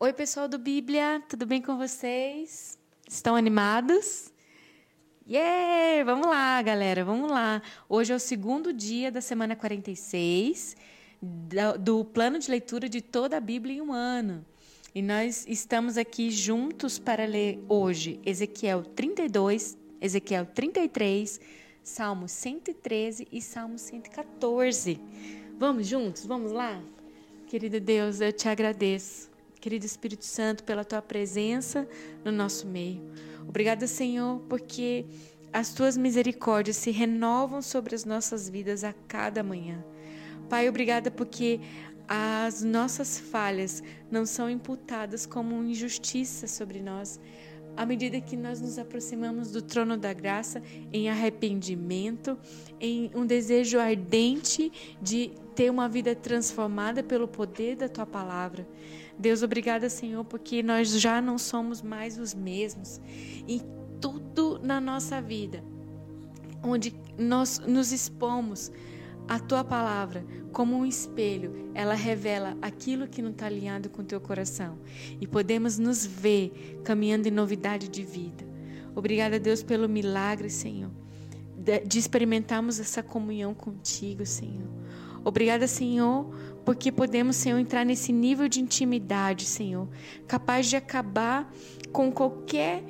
Oi, pessoal do Bíblia, tudo bem com vocês? Estão animados? Yeah! Vamos lá, galera, vamos lá. Hoje é o segundo dia da semana 46 do plano de leitura de toda a Bíblia em um ano. E nós estamos aqui juntos para ler hoje Ezequiel 32, Ezequiel 33, Salmo 113 e Salmo 114. Vamos juntos? Vamos lá? Querido Deus, eu te agradeço Querido Espírito Santo, pela tua presença no nosso meio. Obrigada, Senhor, porque as tuas misericórdias se renovam sobre as nossas vidas a cada manhã. Pai, obrigada porque as nossas falhas não são imputadas como injustiça sobre nós. À medida que nós nos aproximamos do trono da graça em arrependimento, em um desejo ardente de ter uma vida transformada pelo poder da tua palavra. Deus, obrigada, Senhor, porque nós já não somos mais os mesmos. E tudo na nossa vida, onde nós nos expomos a tua palavra como um espelho, ela revela aquilo que não está alinhado com o teu coração. E podemos nos ver caminhando em novidade de vida. Obrigada, Deus, pelo milagre, Senhor, de experimentarmos essa comunhão contigo, Senhor. Obrigada, Senhor, porque podemos, Senhor, entrar nesse nível de intimidade, Senhor, capaz de acabar com qualquer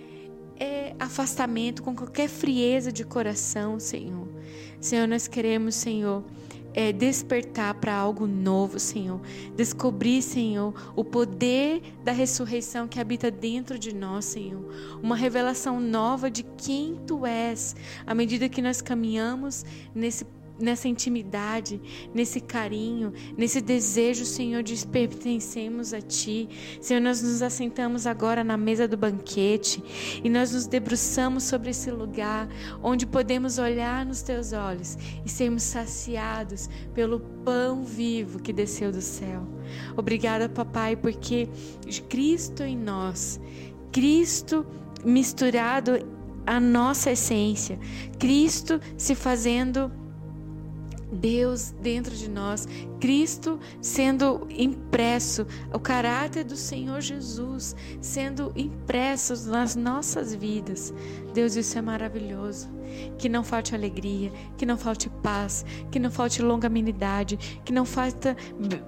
é, afastamento, com qualquer frieza de coração, Senhor. Senhor, nós queremos, Senhor, é, despertar para algo novo, Senhor. Descobrir, Senhor, o poder da ressurreição que habita dentro de nós, Senhor. Uma revelação nova de quem Tu és, à medida que nós caminhamos nesse nessa intimidade, nesse carinho, nesse desejo, Senhor, de pertencermos a Ti. Senhor, nós nos assentamos agora na mesa do banquete e nós nos debruçamos sobre esse lugar onde podemos olhar nos Teus olhos e sermos saciados pelo pão vivo que desceu do céu. Obrigada, Papai, porque Cristo em nós, Cristo misturado à nossa essência, Cristo se fazendo Deus dentro de nós, Cristo sendo impresso, o caráter do Senhor Jesus sendo impresso nas nossas vidas. Deus, isso é maravilhoso. Que não falte alegria, que não falte paz, que não falte longanimidade, que não falte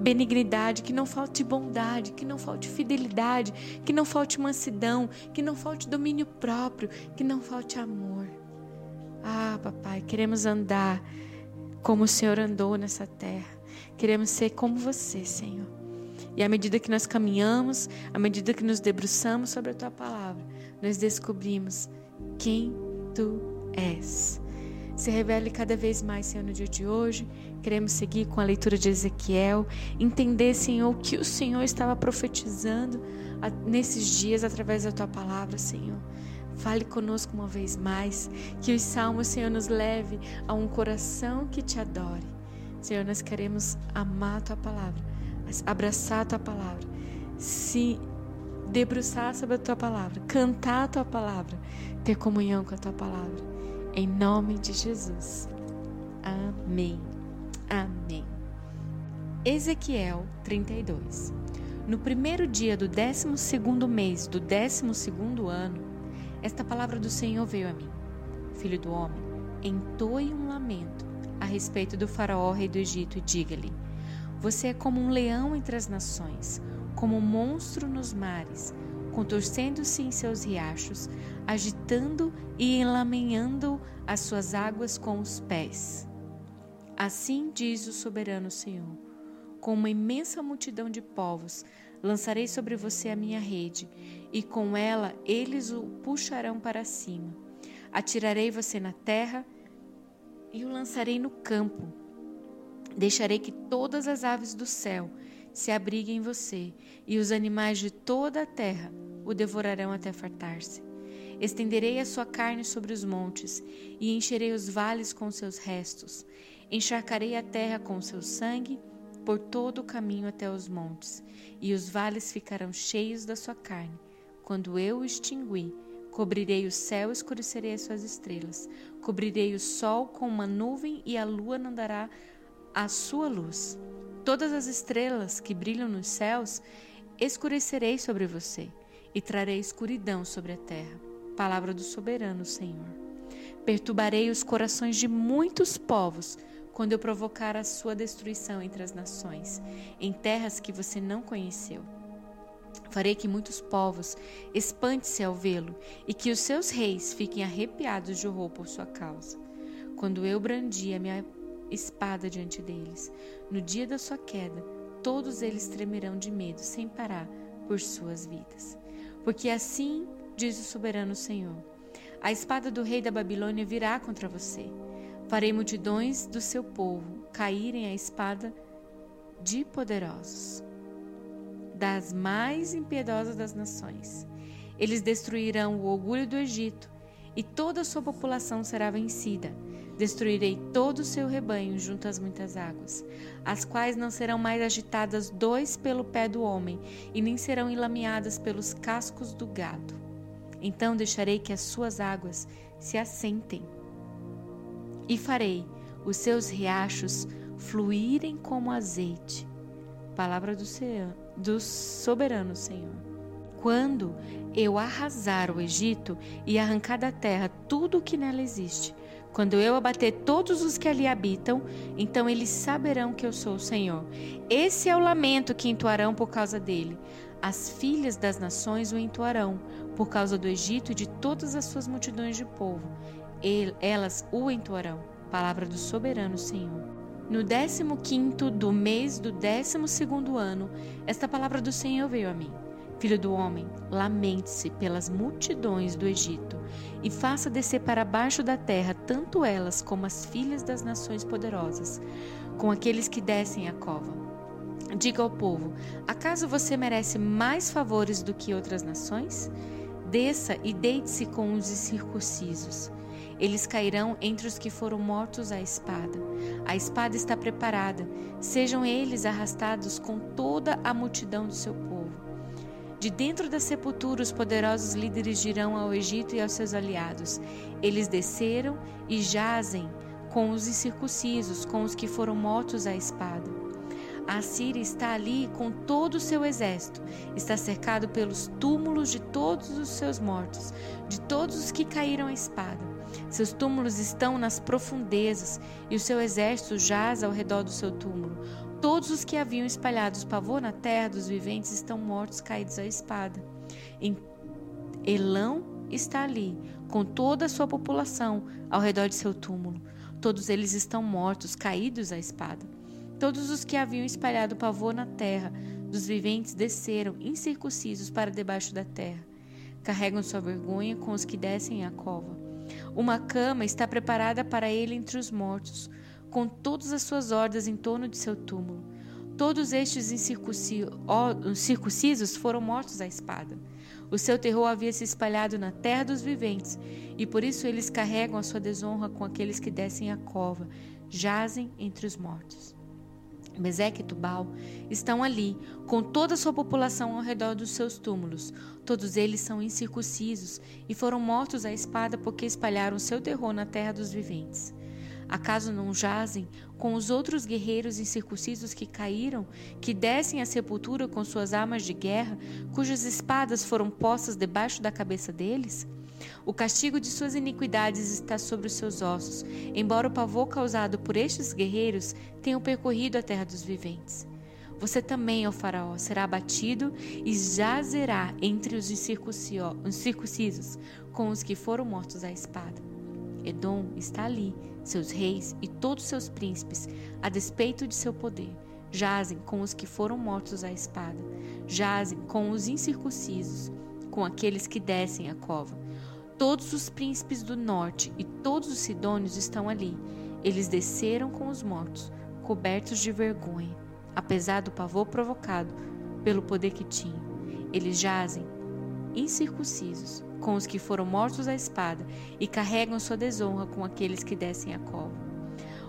benignidade, que não falte bondade, que não falte fidelidade, que não falte mansidão, que não falte domínio próprio, que não falte amor. Ah, papai, queremos andar como o Senhor andou nessa terra. Queremos ser como você, Senhor. E à medida que nós caminhamos, à medida que nos debruçamos sobre a tua palavra, nós descobrimos quem tu és. Se revele cada vez mais, Senhor, no dia de hoje. Queremos seguir com a leitura de Ezequiel, entender, Senhor, o que o Senhor estava profetizando nesses dias através da tua palavra, Senhor. Fale conosco uma vez mais, que os salmos, Senhor, nos leve a um coração que te adore. Senhor, nós queremos amar a tua palavra, abraçar a tua palavra, se debruçar sobre a tua palavra, cantar a tua palavra, ter comunhão com a tua palavra. Em nome de Jesus. Amém. Amém. Ezequiel 32. No primeiro dia do décimo segundo mês do décimo segundo ano, esta palavra do Senhor veio a mim. Filho do homem, entoe um lamento a respeito do faraó rei do Egito e diga-lhe: Você é como um leão entre as nações, como um monstro nos mares, contorcendo-se em seus riachos, agitando e enlameando as suas águas com os pés. Assim diz o soberano Senhor: Com uma imensa multidão de povos lançarei sobre você a minha rede e com ela eles o puxarão para cima. Atirarei você na terra e o lançarei no campo. Deixarei que todas as aves do céu se abriguem em você, e os animais de toda a terra o devorarão até fartar-se. Estenderei a sua carne sobre os montes, e encherei os vales com seus restos. Encharcarei a terra com seu sangue por todo o caminho até os montes, e os vales ficarão cheios da sua carne quando eu o extingui, cobrirei o céu e escurecerei as suas estrelas. Cobrirei o sol com uma nuvem e a lua não dará a sua luz. Todas as estrelas que brilham nos céus escurecerei sobre você e trarei escuridão sobre a terra. Palavra do soberano Senhor. Perturbarei os corações de muitos povos quando eu provocar a sua destruição entre as nações, em terras que você não conheceu. Farei que muitos povos espante-se ao vê-lo e que os seus reis fiquem arrepiados de horror por sua causa. Quando eu brandi a minha espada diante deles, no dia da sua queda, todos eles tremerão de medo sem parar por suas vidas. Porque assim diz o soberano Senhor: a espada do rei da Babilônia virá contra você. Farei multidões do seu povo caírem à espada de poderosos, das mais impiedosas das nações. Eles destruirão o orgulho do Egito e toda a sua população será vencida. Destruirei todo o seu rebanho junto às muitas águas, as quais não serão mais agitadas dois pelo pé do homem, e nem serão enlameadas pelos cascos do gado. Então deixarei que as suas águas se assentem, e farei os seus riachos fluírem como azeite. Palavra do, do soberano Senhor quando eu arrasar o Egito e arrancar da terra tudo o que nela existe, quando eu abater todos os que ali habitam, então eles saberão que eu sou o Senhor. Esse é o lamento que entoarão por causa dele. As filhas das nações o entoarão por causa do Egito e de todas as suas multidões de povo. Elas o entoarão. Palavra do soberano Senhor. No décimo quinto do mês do décimo segundo ano, esta palavra do Senhor veio a mim. Filho do homem, lamente-se pelas multidões do Egito e faça descer para baixo da terra tanto elas como as filhas das nações poderosas, com aqueles que descem a cova. Diga ao povo: acaso você merece mais favores do que outras nações? Desça e deite-se com os incircuncisos. Eles cairão entre os que foram mortos à espada. A espada está preparada. Sejam eles arrastados com toda a multidão do seu povo. De dentro da sepultura, os poderosos líderes dirão ao Egito e aos seus aliados: Eles desceram e jazem com os incircuncisos, com os que foram mortos à espada. A Síria está ali com todo o seu exército, está cercado pelos túmulos de todos os seus mortos, de todos os que caíram à espada. Seus túmulos estão nas profundezas e o seu exército jaz ao redor do seu túmulo. Todos os que haviam espalhado pavor na terra dos viventes estão mortos, caídos à espada. Elão está ali, com toda a sua população ao redor de seu túmulo. Todos eles estão mortos, caídos à espada. Todos os que haviam espalhado pavor na terra dos viventes desceram, incircuncisos, para debaixo da terra. Carregam sua vergonha com os que descem à cova. Uma cama está preparada para ele entre os mortos com todas as suas hordas em torno de seu túmulo. Todos estes incircuncisos foram mortos à espada. O seu terror havia se espalhado na terra dos viventes, e por isso eles carregam a sua desonra com aqueles que descem a cova, jazem entre os mortos. Meseque e Tubal estão ali, com toda a sua população ao redor dos seus túmulos. Todos eles são incircuncisos e foram mortos à espada porque espalharam seu terror na terra dos viventes. Acaso não jazem com os outros guerreiros incircuncisos que caíram, que descem à sepultura com suas armas de guerra, cujas espadas foram postas debaixo da cabeça deles? O castigo de suas iniquidades está sobre os seus ossos, embora o pavor causado por estes guerreiros tenha percorrido a terra dos viventes. Você também, ó Faraó, será abatido e jazerá entre os incircuncisos, com os que foram mortos à espada. Edom está ali, seus reis e todos seus príncipes, a despeito de seu poder, jazem com os que foram mortos à espada, jazem com os incircuncisos, com aqueles que descem a cova. Todos os príncipes do norte e todos os sidônios estão ali. Eles desceram com os mortos, cobertos de vergonha, apesar do pavor provocado pelo poder que tinham. Eles jazem incircuncisos, com os que foram mortos à espada e carregam sua desonra com aqueles que descem a cova.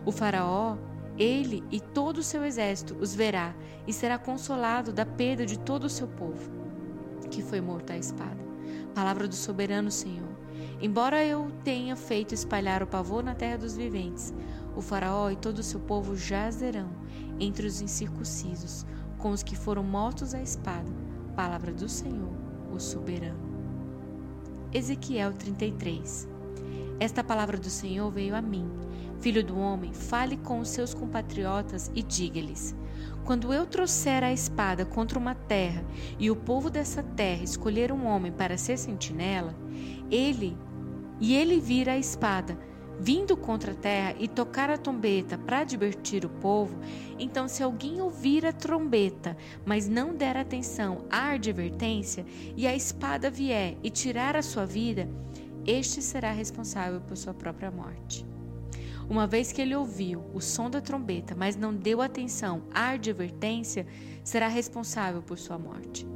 O Faraó, ele e todo o seu exército os verá e será consolado da perda de todo o seu povo, que foi morto à espada. Palavra do soberano Senhor. Embora eu tenha feito espalhar o pavor na terra dos viventes, o Faraó e todo o seu povo jazerão entre os incircuncisos, com os que foram mortos à espada, Palavra do Senhor, o soberano. Ezequiel 33. Esta palavra do Senhor veio a mim. Filho do homem, fale com os seus compatriotas e diga-lhes: Quando eu trouxer a espada contra uma terra e o povo dessa terra escolher um homem para ser sentinela, ele e ele vira a espada vindo contra a terra e tocar a trombeta para advertir o povo, então se alguém ouvir a trombeta, mas não der atenção à advertência, e a espada vier e tirar a sua vida, este será responsável por sua própria morte. Uma vez que ele ouviu o som da trombeta, mas não deu atenção à advertência, será responsável por sua morte.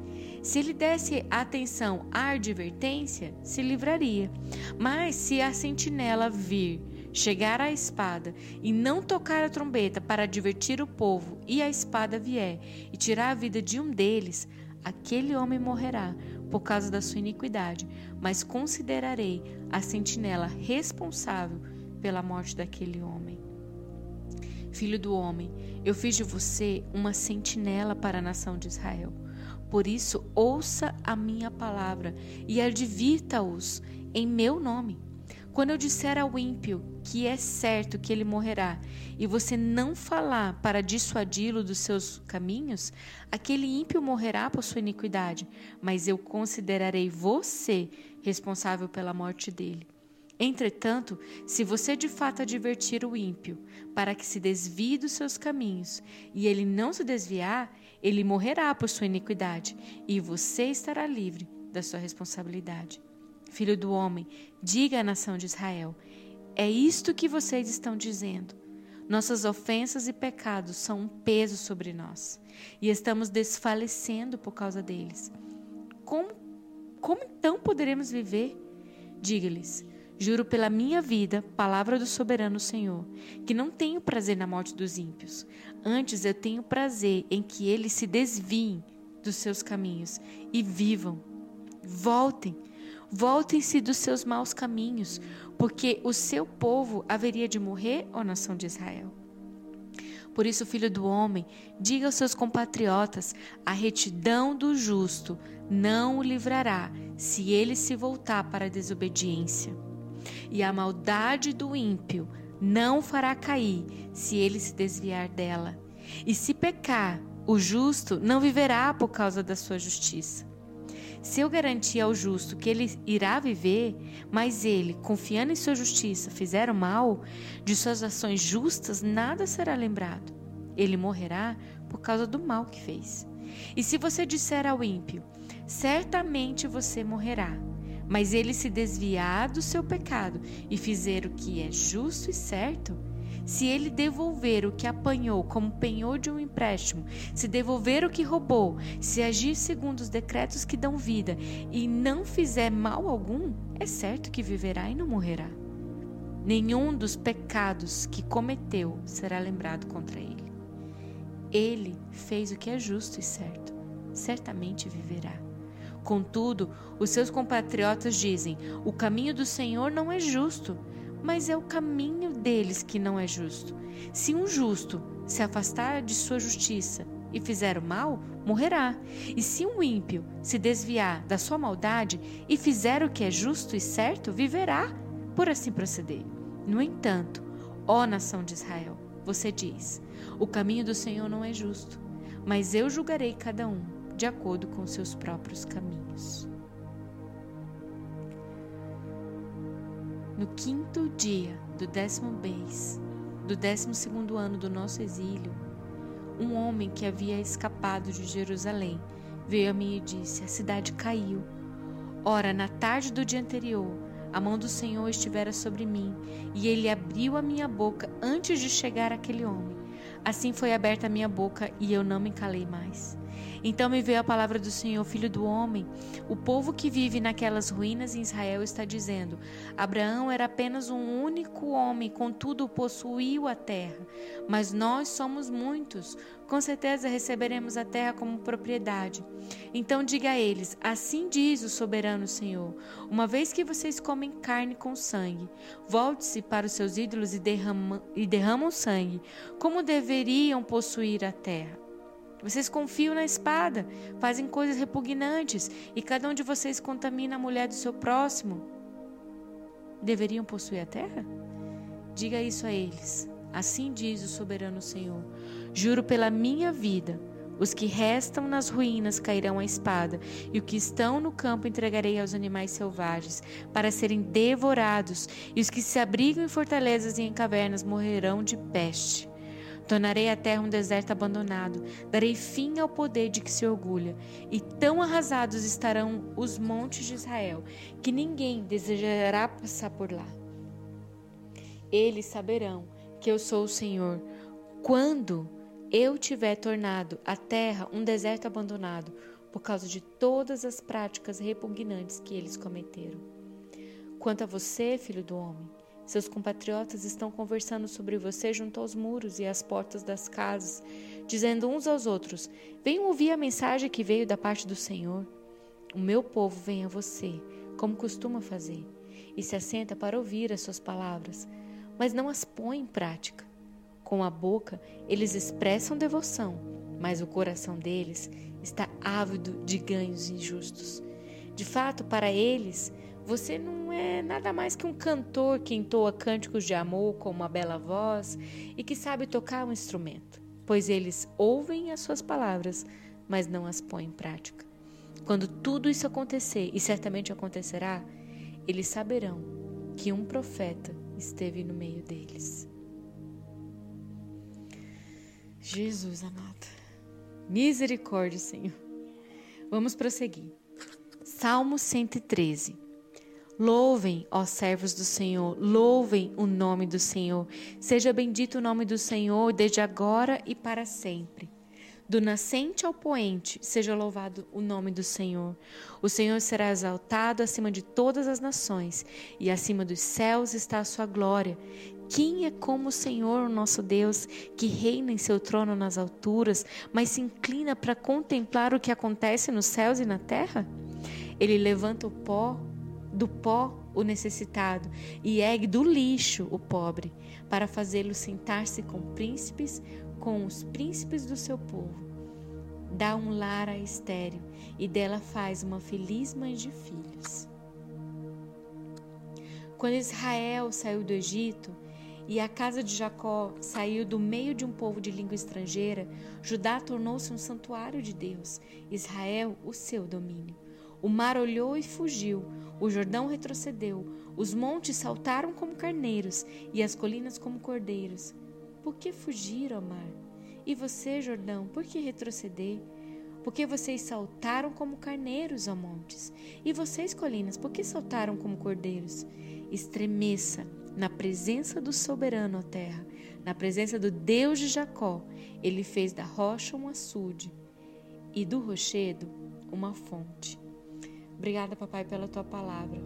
Se ele desse atenção à advertência, se livraria. Mas se a sentinela vir, chegar à espada e não tocar a trombeta para advertir o povo, e a espada vier e tirar a vida de um deles, aquele homem morrerá por causa da sua iniquidade, mas considerarei a sentinela responsável pela morte daquele homem. Filho do homem, eu fiz de você uma sentinela para a nação de Israel. Por isso, ouça a minha palavra e advirta-os em meu nome. Quando eu disser ao ímpio que é certo que ele morrerá, e você não falar para dissuadi-lo dos seus caminhos, aquele ímpio morrerá por sua iniquidade, mas eu considerarei você responsável pela morte dele. Entretanto, se você de fato advertir o ímpio para que se desvie dos seus caminhos, e ele não se desviar, ele morrerá por sua iniquidade, e você estará livre da sua responsabilidade. Filho do homem, diga à nação de Israel: é isto que vocês estão dizendo. Nossas ofensas e pecados são um peso sobre nós, e estamos desfalecendo por causa deles. Como, como então poderemos viver? Diga-lhes: Juro pela minha vida, palavra do soberano Senhor, que não tenho prazer na morte dos ímpios. Antes eu tenho prazer em que eles se desviem dos seus caminhos e vivam. Voltem, voltem-se dos seus maus caminhos, porque o seu povo haveria de morrer, ó nação de Israel. Por isso, filho do homem, diga aos seus compatriotas: a retidão do justo não o livrará, se ele se voltar para a desobediência e a maldade do ímpio não fará cair se ele se desviar dela. E se pecar, o justo não viverá por causa da sua justiça. Se eu garantir ao justo que ele irá viver, mas ele, confiando em sua justiça, fizer o mal, de suas ações justas nada será lembrado. Ele morrerá por causa do mal que fez. E se você disser ao ímpio, certamente você morrerá, mas ele se desviar do seu pecado e fizer o que é justo e certo, se ele devolver o que apanhou como penhor de um empréstimo, se devolver o que roubou, se agir segundo os decretos que dão vida e não fizer mal algum, é certo que viverá e não morrerá. Nenhum dos pecados que cometeu será lembrado contra ele. Ele fez o que é justo e certo, certamente viverá. Contudo, os seus compatriotas dizem: o caminho do Senhor não é justo, mas é o caminho deles que não é justo. Se um justo se afastar de sua justiça e fizer o mal, morrerá. E se um ímpio se desviar da sua maldade e fizer o que é justo e certo, viverá por assim proceder. No entanto, ó nação de Israel, você diz: o caminho do Senhor não é justo, mas eu julgarei cada um de acordo com seus próprios caminhos. No quinto dia do décimo mês, do décimo segundo ano do nosso exílio, um homem que havia escapado de Jerusalém veio a mim e disse: A cidade caiu. Ora, na tarde do dia anterior, a mão do Senhor estivera sobre mim, e ele abriu a minha boca antes de chegar aquele homem. Assim foi aberta a minha boca, e eu não me calei mais. Então me veio a palavra do Senhor, filho do homem. O povo que vive naquelas ruínas em Israel está dizendo: Abraão era apenas um único homem, contudo possuiu a terra. Mas nós somos muitos. Com certeza receberemos a terra como propriedade. Então diga a eles: Assim diz o soberano Senhor: Uma vez que vocês comem carne com sangue, volte-se para os seus ídolos e, e derramam sangue, como deveriam possuir a terra. Vocês confiam na espada, fazem coisas repugnantes e cada um de vocês contamina a mulher do seu próximo. Deveriam possuir a terra? Diga isso a eles. Assim diz o soberano Senhor: Juro pela minha vida, os que restam nas ruínas cairão à espada, e os que estão no campo entregarei aos animais selvagens, para serem devorados, e os que se abrigam em fortalezas e em cavernas morrerão de peste. Tornarei a terra um deserto abandonado, darei fim ao poder de que se orgulha, e tão arrasados estarão os montes de Israel, que ninguém desejará passar por lá. Eles saberão que eu sou o Senhor, quando eu tiver tornado a terra um deserto abandonado, por causa de todas as práticas repugnantes que eles cometeram. Quanto a você, filho do homem, seus compatriotas estão conversando sobre você junto aos muros e às portas das casas, dizendo uns aos outros: Venham ouvir a mensagem que veio da parte do Senhor. O meu povo vem a você, como costuma fazer, e se assenta para ouvir as suas palavras, mas não as põe em prática. Com a boca, eles expressam devoção, mas o coração deles está ávido de ganhos injustos. De fato, para eles, você não é nada mais que um cantor que entoa cânticos de amor com uma bela voz e que sabe tocar um instrumento, pois eles ouvem as suas palavras, mas não as põem em prática. Quando tudo isso acontecer, e certamente acontecerá, eles saberão que um profeta esteve no meio deles. Jesus amado, misericórdia, Senhor. Vamos prosseguir. Salmo 113. Louvem, ó servos do Senhor, louvem o nome do Senhor. Seja bendito o nome do Senhor desde agora e para sempre. Do nascente ao poente, seja louvado o nome do Senhor. O Senhor será exaltado acima de todas as nações, e acima dos céus está a sua glória. Quem é como o Senhor, o nosso Deus, que reina em seu trono nas alturas, mas se inclina para contemplar o que acontece nos céus e na terra? Ele levanta o pó do pó o necessitado e ergue do lixo o pobre, para fazê-lo sentar-se com príncipes, com os príncipes do seu povo. Dá um lar à estéreo e dela faz uma feliz mãe de filhos. Quando Israel saiu do Egito e a casa de Jacó saiu do meio de um povo de língua estrangeira, Judá tornou-se um santuário de Deus, Israel o seu domínio. O mar olhou e fugiu, o Jordão retrocedeu, os montes saltaram como carneiros e as colinas como cordeiros. Por que fugir, ó mar? E você, Jordão, por que retroceder? Porque vocês saltaram como carneiros, ó montes. E vocês, colinas, por que saltaram como cordeiros? Estremeça na presença do soberano, ó terra, na presença do Deus de Jacó. Ele fez da rocha um açude e do rochedo uma fonte. Obrigada, papai, pela tua palavra.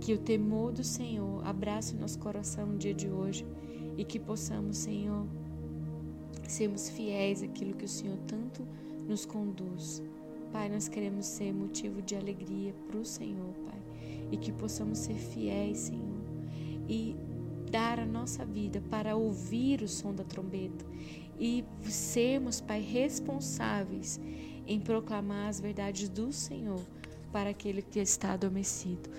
Que o temor do Senhor abrace o nosso coração no dia de hoje e que possamos, Senhor, sermos fiéis àquilo que o Senhor tanto nos conduz. Pai, nós queremos ser motivo de alegria para o Senhor, Pai, e que possamos ser fiéis, Senhor, e dar a nossa vida para ouvir o som da trombeta e sermos, Pai, responsáveis em proclamar as verdades do Senhor para aquele que está adormecido.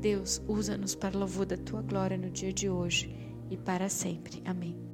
Deus, usa-nos para louvor da tua glória no dia de hoje e para sempre. Amém.